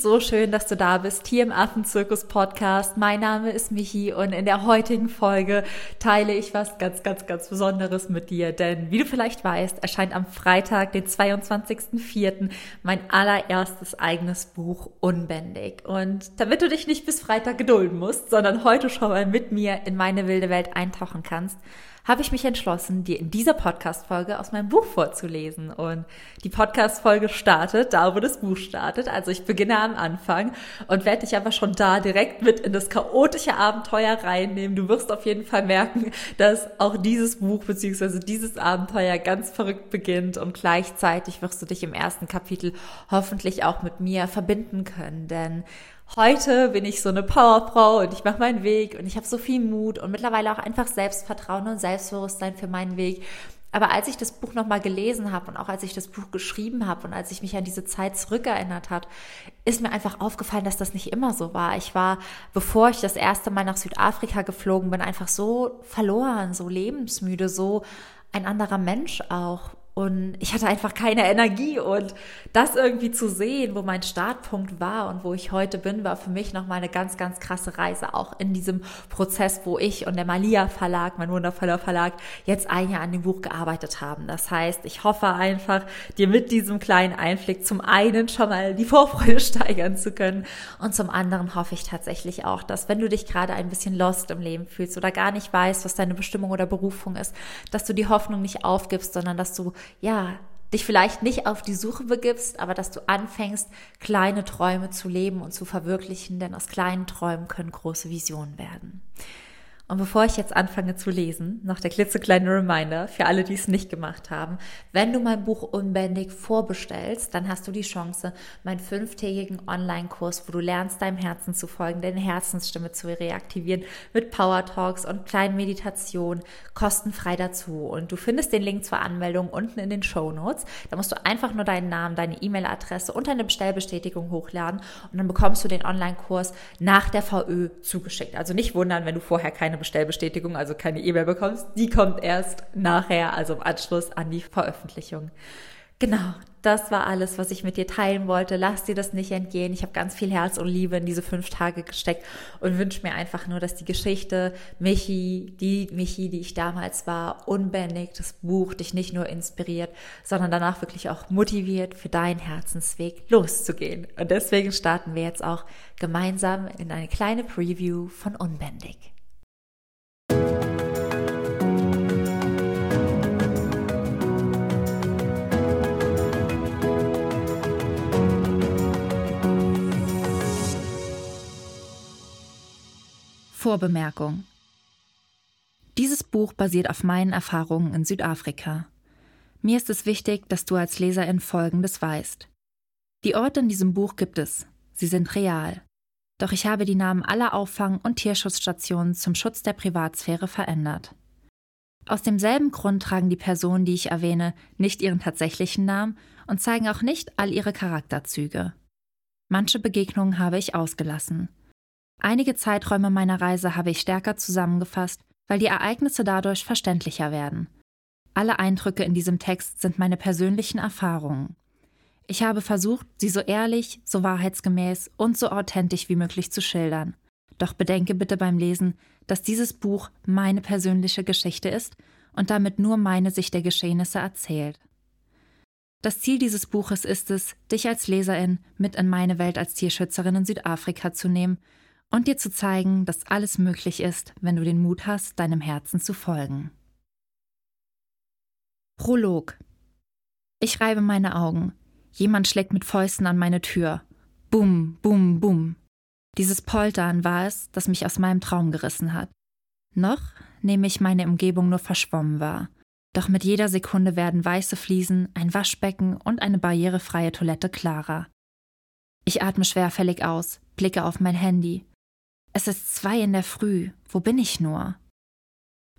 so schön, dass du da bist, hier im Affenzirkus Podcast. Mein Name ist Michi und in der heutigen Folge teile ich was ganz, ganz, ganz Besonderes mit dir. Denn wie du vielleicht weißt, erscheint am Freitag, den 22.04., mein allererstes eigenes Buch Unbändig. Und damit du dich nicht bis Freitag gedulden musst, sondern heute schon mal mit mir in meine wilde Welt eintauchen kannst, habe ich mich entschlossen, dir in dieser Podcast-Folge aus meinem Buch vorzulesen. Und die Podcast-Folge startet da, wo das Buch startet. Also ich beginne am Anfang und werde dich aber schon da direkt mit in das chaotische Abenteuer reinnehmen. Du wirst auf jeden Fall merken, dass auch dieses Buch bzw. dieses Abenteuer ganz verrückt beginnt und gleichzeitig wirst du dich im ersten Kapitel hoffentlich auch mit mir verbinden können. Denn heute bin ich so eine Powerfrau und ich mache meinen Weg und ich habe so viel Mut und mittlerweile auch einfach Selbstvertrauen und Selbstbewusstsein für meinen Weg. Aber als ich das Buch nochmal gelesen habe und auch als ich das Buch geschrieben habe und als ich mich an diese Zeit zurückerinnert habe, ist mir einfach aufgefallen, dass das nicht immer so war. Ich war, bevor ich das erste Mal nach Südafrika geflogen bin, einfach so verloren, so lebensmüde, so ein anderer Mensch auch. Und ich hatte einfach keine Energie und das irgendwie zu sehen, wo mein Startpunkt war und wo ich heute bin, war für mich nochmal eine ganz, ganz krasse Reise, auch in diesem Prozess, wo ich und der Malia Verlag, mein wundervoller Verlag, jetzt ein Jahr an dem Buch gearbeitet haben. Das heißt, ich hoffe einfach, dir mit diesem kleinen Einblick zum einen schon mal die Vorfreude steigern zu können und zum anderen hoffe ich tatsächlich auch, dass wenn du dich gerade ein bisschen lost im Leben fühlst oder gar nicht weißt, was deine Bestimmung oder Berufung ist, dass du die Hoffnung nicht aufgibst, sondern dass du ja, dich vielleicht nicht auf die Suche begibst, aber dass du anfängst, kleine Träume zu leben und zu verwirklichen, denn aus kleinen Träumen können große Visionen werden. Und bevor ich jetzt anfange zu lesen, noch der klitzekleine Reminder für alle, die es nicht gemacht haben. Wenn du mein Buch Unbändig vorbestellst, dann hast du die Chance, meinen fünftägigen Online-Kurs, wo du lernst, deinem Herzen zu folgen, deine Herzensstimme zu reaktivieren, mit Power Talks und kleinen Meditationen, kostenfrei dazu. Und du findest den Link zur Anmeldung unten in den Show Notes. Da musst du einfach nur deinen Namen, deine E-Mail-Adresse und deine Bestellbestätigung hochladen und dann bekommst du den Online-Kurs nach der VÖ zugeschickt. Also nicht wundern, wenn du vorher keine Bestellbestätigung, also keine E-Mail bekommst. Die kommt erst nachher, also im Anschluss an die Veröffentlichung. Genau, das war alles, was ich mit dir teilen wollte. Lass dir das nicht entgehen. Ich habe ganz viel Herz und Liebe in diese fünf Tage gesteckt und wünsche mir einfach nur, dass die Geschichte Michi, die Michi, die ich damals war, unbändig, das Buch dich nicht nur inspiriert, sondern danach wirklich auch motiviert, für deinen Herzensweg loszugehen. Und deswegen starten wir jetzt auch gemeinsam in eine kleine Preview von Unbändig. Vorbemerkung. Dieses Buch basiert auf meinen Erfahrungen in Südafrika. Mir ist es wichtig, dass du als Leserin Folgendes weißt. Die Orte in diesem Buch gibt es. Sie sind real. Doch ich habe die Namen aller Auffang- und Tierschutzstationen zum Schutz der Privatsphäre verändert. Aus demselben Grund tragen die Personen, die ich erwähne, nicht ihren tatsächlichen Namen und zeigen auch nicht all ihre Charakterzüge. Manche Begegnungen habe ich ausgelassen. Einige Zeiträume meiner Reise habe ich stärker zusammengefasst, weil die Ereignisse dadurch verständlicher werden. Alle Eindrücke in diesem Text sind meine persönlichen Erfahrungen. Ich habe versucht, sie so ehrlich, so wahrheitsgemäß und so authentisch wie möglich zu schildern. Doch bedenke bitte beim Lesen, dass dieses Buch meine persönliche Geschichte ist und damit nur meine Sicht der Geschehnisse erzählt. Das Ziel dieses Buches ist es, dich als Leserin mit in meine Welt als Tierschützerin in Südafrika zu nehmen und dir zu zeigen, dass alles möglich ist, wenn du den Mut hast, deinem Herzen zu folgen. Prolog Ich reibe meine Augen. Jemand schlägt mit Fäusten an meine Tür. Bum, bum, bum. Dieses Poltern war es, das mich aus meinem Traum gerissen hat. Noch nehme ich meine Umgebung nur verschwommen wahr. Doch mit jeder Sekunde werden weiße Fliesen, ein Waschbecken und eine barrierefreie Toilette klarer. Ich atme schwerfällig aus, blicke auf mein Handy. Es ist zwei in der Früh. Wo bin ich nur?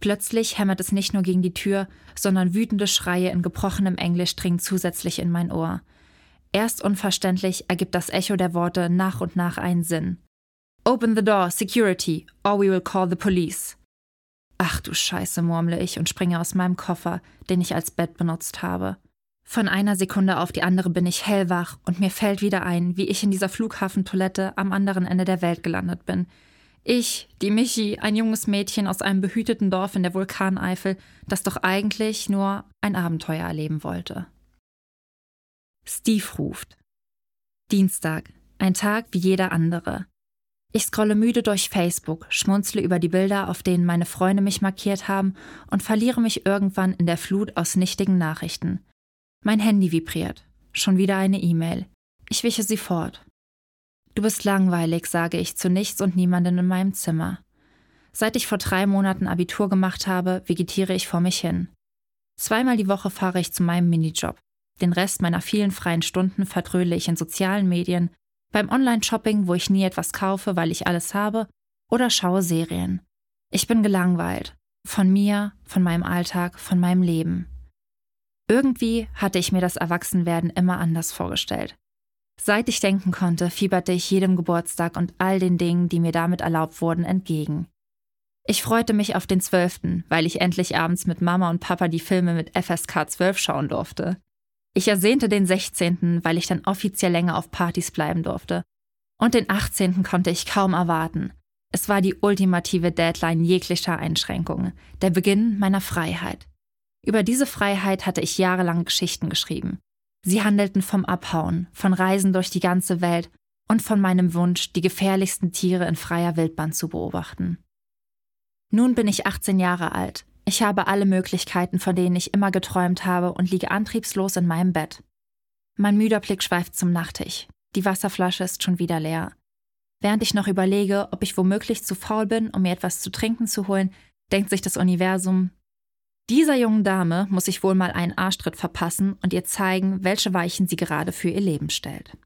Plötzlich hämmert es nicht nur gegen die Tür, sondern wütende Schreie in gebrochenem Englisch dringen zusätzlich in mein Ohr. Erst unverständlich ergibt das Echo der Worte nach und nach einen Sinn. Open the door, security, or we will call the police. Ach du Scheiße, murmle ich und springe aus meinem Koffer, den ich als Bett benutzt habe. Von einer Sekunde auf die andere bin ich hellwach und mir fällt wieder ein, wie ich in dieser Flughafentoilette am anderen Ende der Welt gelandet bin. Ich, die Michi, ein junges Mädchen aus einem behüteten Dorf in der Vulkaneifel, das doch eigentlich nur ein Abenteuer erleben wollte. Steve ruft. Dienstag, ein Tag wie jeder andere. Ich scrolle müde durch Facebook, schmunzle über die Bilder, auf denen meine Freunde mich markiert haben und verliere mich irgendwann in der Flut aus nichtigen Nachrichten. Mein Handy vibriert. Schon wieder eine E-Mail. Ich wische sie fort. Du bist langweilig, sage ich zu nichts und niemanden in meinem Zimmer. Seit ich vor drei Monaten Abitur gemacht habe, vegetiere ich vor mich hin. Zweimal die Woche fahre ich zu meinem Minijob. Den Rest meiner vielen freien Stunden vertrödle ich in sozialen Medien, beim Online-Shopping, wo ich nie etwas kaufe, weil ich alles habe, oder schaue Serien. Ich bin gelangweilt. Von mir, von meinem Alltag, von meinem Leben. Irgendwie hatte ich mir das Erwachsenwerden immer anders vorgestellt. Seit ich denken konnte, fieberte ich jedem Geburtstag und all den Dingen, die mir damit erlaubt wurden, entgegen. Ich freute mich auf den 12., weil ich endlich abends mit Mama und Papa die Filme mit FSK 12 schauen durfte. Ich ersehnte den 16., weil ich dann offiziell länger auf Partys bleiben durfte. Und den 18. konnte ich kaum erwarten. Es war die ultimative Deadline jeglicher Einschränkungen, der Beginn meiner Freiheit. Über diese Freiheit hatte ich jahrelang Geschichten geschrieben. Sie handelten vom Abhauen, von Reisen durch die ganze Welt und von meinem Wunsch, die gefährlichsten Tiere in freier Wildbahn zu beobachten. Nun bin ich 18 Jahre alt ich habe alle Möglichkeiten, von denen ich immer geträumt habe und liege antriebslos in meinem Bett. Mein müder Blick schweift zum Nachttisch. Die Wasserflasche ist schon wieder leer. Während ich noch überlege, ob ich womöglich zu faul bin, um mir etwas zu trinken zu holen, denkt sich das Universum, dieser jungen Dame muss ich wohl mal einen Arschtritt verpassen und ihr zeigen, welche Weichen sie gerade für ihr Leben stellt.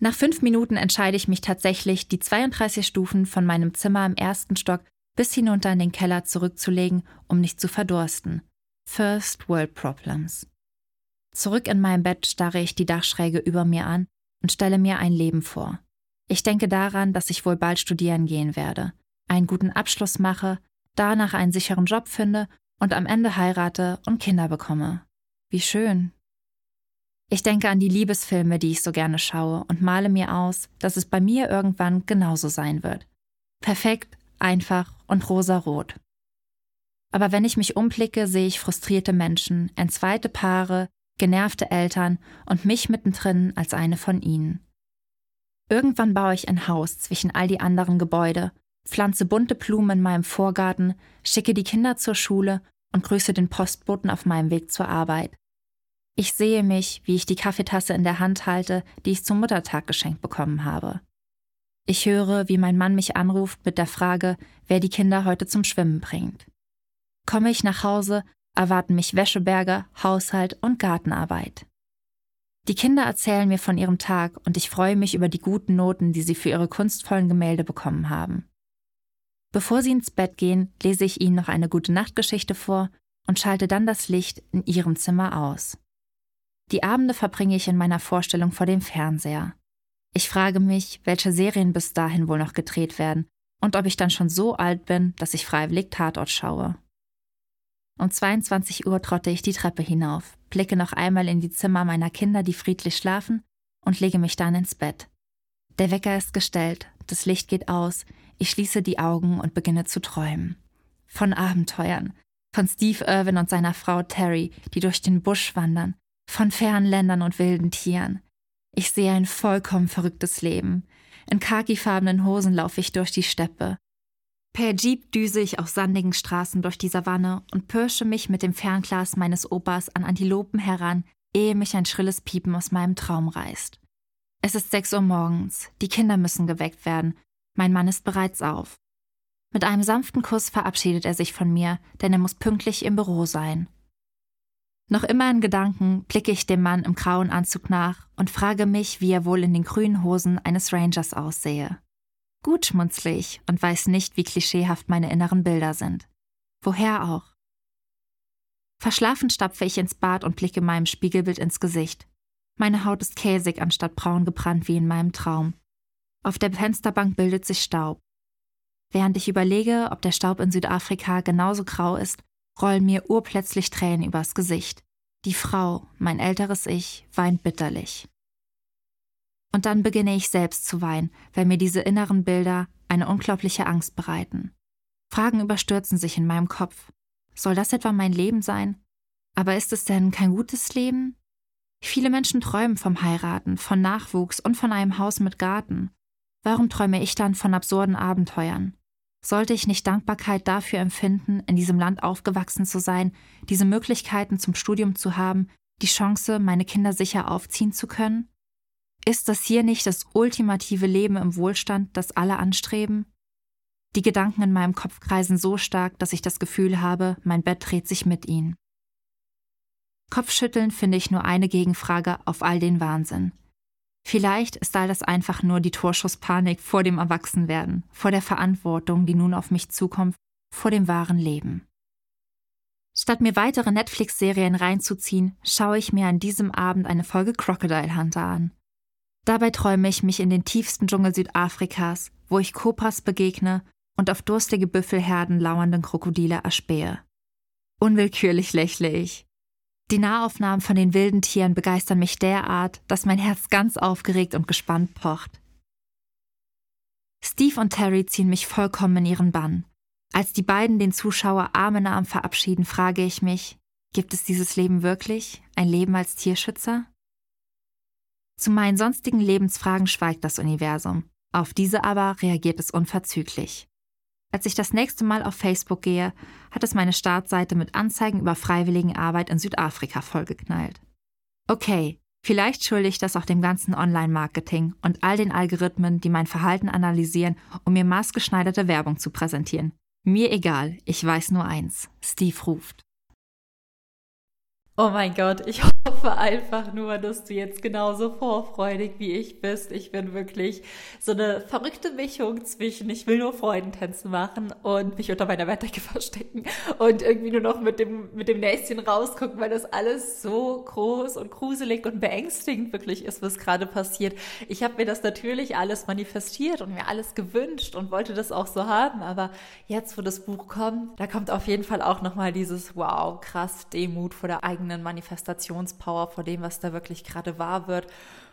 Nach fünf Minuten entscheide ich mich tatsächlich, die 32 Stufen von meinem Zimmer im ersten Stock bis hinunter in den Keller zurückzulegen, um nicht zu verdursten. First World Problems. Zurück in meinem Bett starre ich die Dachschräge über mir an und stelle mir ein Leben vor. Ich denke daran, dass ich wohl bald studieren gehen werde, einen guten Abschluss mache, danach einen sicheren Job finde und am Ende heirate und Kinder bekomme. Wie schön. Ich denke an die Liebesfilme, die ich so gerne schaue, und male mir aus, dass es bei mir irgendwann genauso sein wird. Perfekt, einfach und rosarot. Aber wenn ich mich umblicke, sehe ich frustrierte Menschen, entzweite Paare, genervte Eltern und mich mittendrin als eine von ihnen. Irgendwann baue ich ein Haus zwischen all die anderen Gebäude, pflanze bunte Blumen in meinem Vorgarten, schicke die Kinder zur Schule und grüße den Postboten auf meinem Weg zur Arbeit. Ich sehe mich, wie ich die Kaffeetasse in der Hand halte, die ich zum Muttertag geschenkt bekommen habe. Ich höre, wie mein Mann mich anruft mit der Frage, wer die Kinder heute zum Schwimmen bringt. Komme ich nach Hause, erwarten mich Wäscheberge, Haushalt und Gartenarbeit. Die Kinder erzählen mir von ihrem Tag und ich freue mich über die guten Noten, die sie für ihre kunstvollen Gemälde bekommen haben. Bevor sie ins Bett gehen, lese ich ihnen noch eine gute Nachtgeschichte vor und schalte dann das Licht in ihrem Zimmer aus. Die Abende verbringe ich in meiner Vorstellung vor dem Fernseher. Ich frage mich, welche Serien bis dahin wohl noch gedreht werden und ob ich dann schon so alt bin, dass ich freiwillig Tatort schaue. Um 22 Uhr trotte ich die Treppe hinauf, blicke noch einmal in die Zimmer meiner Kinder, die friedlich schlafen, und lege mich dann ins Bett. Der Wecker ist gestellt, das Licht geht aus, ich schließe die Augen und beginne zu träumen. Von Abenteuern, von Steve Irwin und seiner Frau Terry, die durch den Busch wandern, von fernen Ländern und wilden Tieren, ich sehe ein vollkommen verrücktes Leben. In khakifarbenen Hosen laufe ich durch die Steppe. Per Jeep düse ich auf sandigen Straßen durch die Savanne und pirsche mich mit dem Fernglas meines Opas an Antilopen heran, ehe mich ein schrilles Piepen aus meinem Traum reißt. Es ist sechs Uhr morgens, die Kinder müssen geweckt werden, mein Mann ist bereits auf. Mit einem sanften Kuss verabschiedet er sich von mir, denn er muss pünktlich im Büro sein. Noch immer in Gedanken blicke ich dem Mann im grauen Anzug nach und frage mich, wie er wohl in den grünen Hosen eines Rangers aussehe. Gut schmunzle ich und weiß nicht, wie klischeehaft meine inneren Bilder sind. Woher auch? Verschlafen stapfe ich ins Bad und blicke meinem Spiegelbild ins Gesicht. Meine Haut ist käsig anstatt braun gebrannt wie in meinem Traum. Auf der Fensterbank bildet sich Staub. Während ich überlege, ob der Staub in Südafrika genauso grau ist rollen mir urplötzlich Tränen übers Gesicht. Die Frau, mein älteres Ich, weint bitterlich. Und dann beginne ich selbst zu weinen, weil mir diese inneren Bilder eine unglaubliche Angst bereiten. Fragen überstürzen sich in meinem Kopf. Soll das etwa mein Leben sein? Aber ist es denn kein gutes Leben? Viele Menschen träumen vom Heiraten, von Nachwuchs und von einem Haus mit Garten. Warum träume ich dann von absurden Abenteuern? Sollte ich nicht Dankbarkeit dafür empfinden, in diesem Land aufgewachsen zu sein, diese Möglichkeiten zum Studium zu haben, die Chance, meine Kinder sicher aufziehen zu können? Ist das hier nicht das ultimative Leben im Wohlstand, das alle anstreben? Die Gedanken in meinem Kopf kreisen so stark, dass ich das Gefühl habe, mein Bett dreht sich mit ihnen. Kopfschütteln finde ich nur eine Gegenfrage auf all den Wahnsinn. Vielleicht ist all das einfach nur die Torschusspanik vor dem Erwachsenwerden, vor der Verantwortung, die nun auf mich zukommt, vor dem wahren Leben. Statt mir weitere Netflix-Serien reinzuziehen, schaue ich mir an diesem Abend eine Folge Crocodile Hunter an. Dabei träume ich mich in den tiefsten Dschungel Südafrikas, wo ich Kobras begegne und auf durstige Büffelherden lauernden Krokodile erspähe. Unwillkürlich lächle ich. Die Nahaufnahmen von den wilden Tieren begeistern mich derart, dass mein Herz ganz aufgeregt und gespannt pocht. Steve und Terry ziehen mich vollkommen in ihren Bann. Als die beiden den Zuschauer Arm in Arm verabschieden, frage ich mich, gibt es dieses Leben wirklich? Ein Leben als Tierschützer? Zu meinen sonstigen Lebensfragen schweigt das Universum. Auf diese aber reagiert es unverzüglich. Als ich das nächste Mal auf Facebook gehe, hat es meine Startseite mit Anzeigen über Freiwilligenarbeit in Südafrika vollgeknallt. Okay, vielleicht schulde ich das auch dem ganzen Online-Marketing und all den Algorithmen, die mein Verhalten analysieren, um mir maßgeschneiderte Werbung zu präsentieren. Mir egal, ich weiß nur eins. Steve ruft. Oh mein Gott, ich hoffe einfach nur, dass du jetzt genauso vorfreudig wie ich bist. Ich bin wirklich so eine verrückte Mischung zwischen, ich will nur Freudentänze machen und mich unter meiner Bettdecke verstecken und irgendwie nur noch mit dem, mit dem Näschen rausgucken, weil das alles so groß und gruselig und beängstigend wirklich ist, was gerade passiert. Ich habe mir das natürlich alles manifestiert und mir alles gewünscht und wollte das auch so haben, aber jetzt, wo das Buch kommt, da kommt auf jeden Fall auch nochmal dieses Wow, krass, Demut vor der eigenen eigenen Manifestationspower vor dem, was da wirklich gerade wahr wird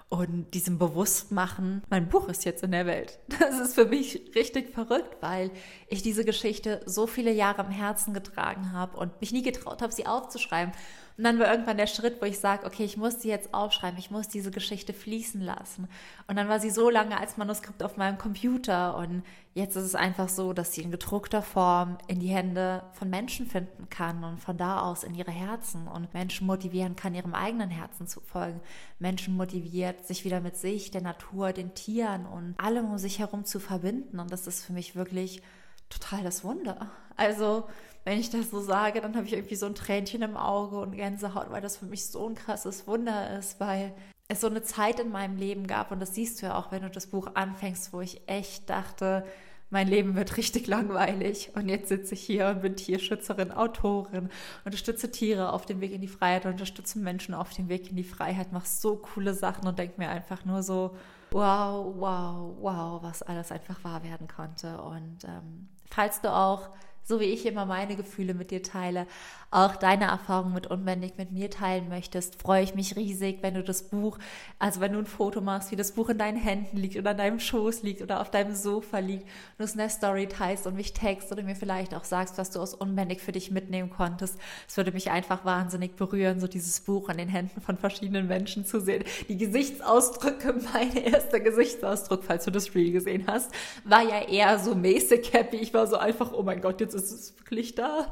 und diesem Bewusstmachen, mein Buch ist jetzt in der Welt. Das ist für mich richtig verrückt, weil ich diese Geschichte so viele Jahre im Herzen getragen habe und mich nie getraut habe, sie aufzuschreiben. Und dann war irgendwann der Schritt, wo ich sage, okay, ich muss sie jetzt aufschreiben, ich muss diese Geschichte fließen lassen. Und dann war sie so lange als Manuskript auf meinem Computer und jetzt ist es einfach so, dass sie in gedruckter Form in die Hände von Menschen finden kann und von da aus in ihre Herzen und Menschen motivieren kann, ihrem eigenen Herzen zu folgen. Menschen motiviert, sich wieder mit sich, der Natur, den Tieren und allem um sich herum zu verbinden. Und das ist für mich wirklich total das Wunder. Also, wenn ich das so sage, dann habe ich irgendwie so ein Tränchen im Auge und Gänsehaut, weil das für mich so ein krasses Wunder ist, weil es so eine Zeit in meinem Leben gab und das siehst du ja auch, wenn du das Buch anfängst, wo ich echt dachte, mein Leben wird richtig langweilig und jetzt sitze ich hier und bin Tierschützerin, Autorin, unterstütze Tiere auf dem Weg in die Freiheit, unterstütze Menschen auf dem Weg in die Freiheit, mache so coole Sachen und denke mir einfach nur so, wow, wow, wow, was alles einfach wahr werden konnte. Und ähm, falls du auch so wie ich immer meine Gefühle mit dir teile, auch deine Erfahrungen mit Unbändig mit mir teilen möchtest, freue ich mich riesig, wenn du das Buch, also wenn du ein Foto machst, wie das Buch in deinen Händen liegt oder an deinem Schoß liegt oder auf deinem Sofa liegt du es in der Story teilst und mich text oder mir vielleicht auch sagst, was du aus Unbändig für dich mitnehmen konntest. Es würde mich einfach wahnsinnig berühren, so dieses Buch an den Händen von verschiedenen Menschen zu sehen. Die Gesichtsausdrücke, mein erster Gesichtsausdruck, falls du das Reel gesehen hast, war ja eher so mäßig happy. Ich war so einfach, oh mein Gott, jetzt ist es wirklich da.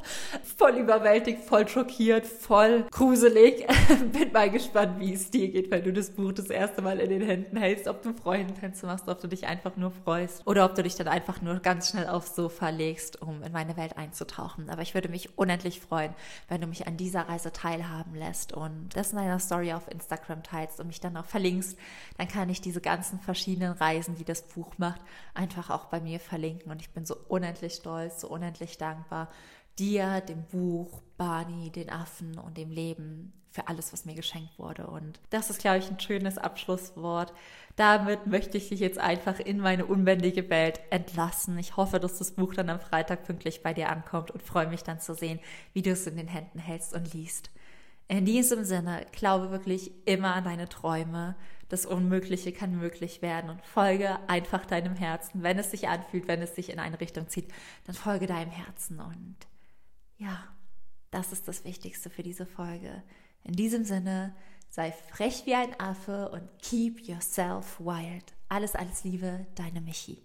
Voll überwältigt, voll schockiert, voll gruselig. Bin mal gespannt, wie es dir geht, wenn du das Buch das erste Mal in den Händen hältst, ob du Freudentänze machst, ob du dich einfach nur freust oder ob du dich dann einfach nur ganz schnell aufs Sofa legst, um in meine Welt einzutauchen. Aber ich würde mich unendlich freuen, wenn du mich an dieser Reise teilhaben lässt und das in einer Story auf Instagram teilst und mich dann auch verlinkst. Dann kann ich diese ganzen verschiedenen Reisen, die das Buch macht, einfach auch bei mir verlinken und ich bin so unendlich stolz, so unendlich unendlich dankbar dir, dem Buch, Barney, den Affen und dem Leben für alles, was mir geschenkt wurde. Und das ist, glaube ich, ein schönes Abschlusswort. Damit möchte ich dich jetzt einfach in meine unbändige Welt entlassen. Ich hoffe, dass das Buch dann am Freitag pünktlich bei dir ankommt und freue mich dann zu sehen, wie du es in den Händen hältst und liest. In diesem Sinne, glaube wirklich immer an deine Träume. Das Unmögliche kann möglich werden und folge einfach deinem Herzen. Wenn es sich anfühlt, wenn es sich in eine Richtung zieht, dann folge deinem Herzen. Und ja, das ist das Wichtigste für diese Folge. In diesem Sinne, sei frech wie ein Affe und keep yourself wild. Alles, alles Liebe, deine Michi.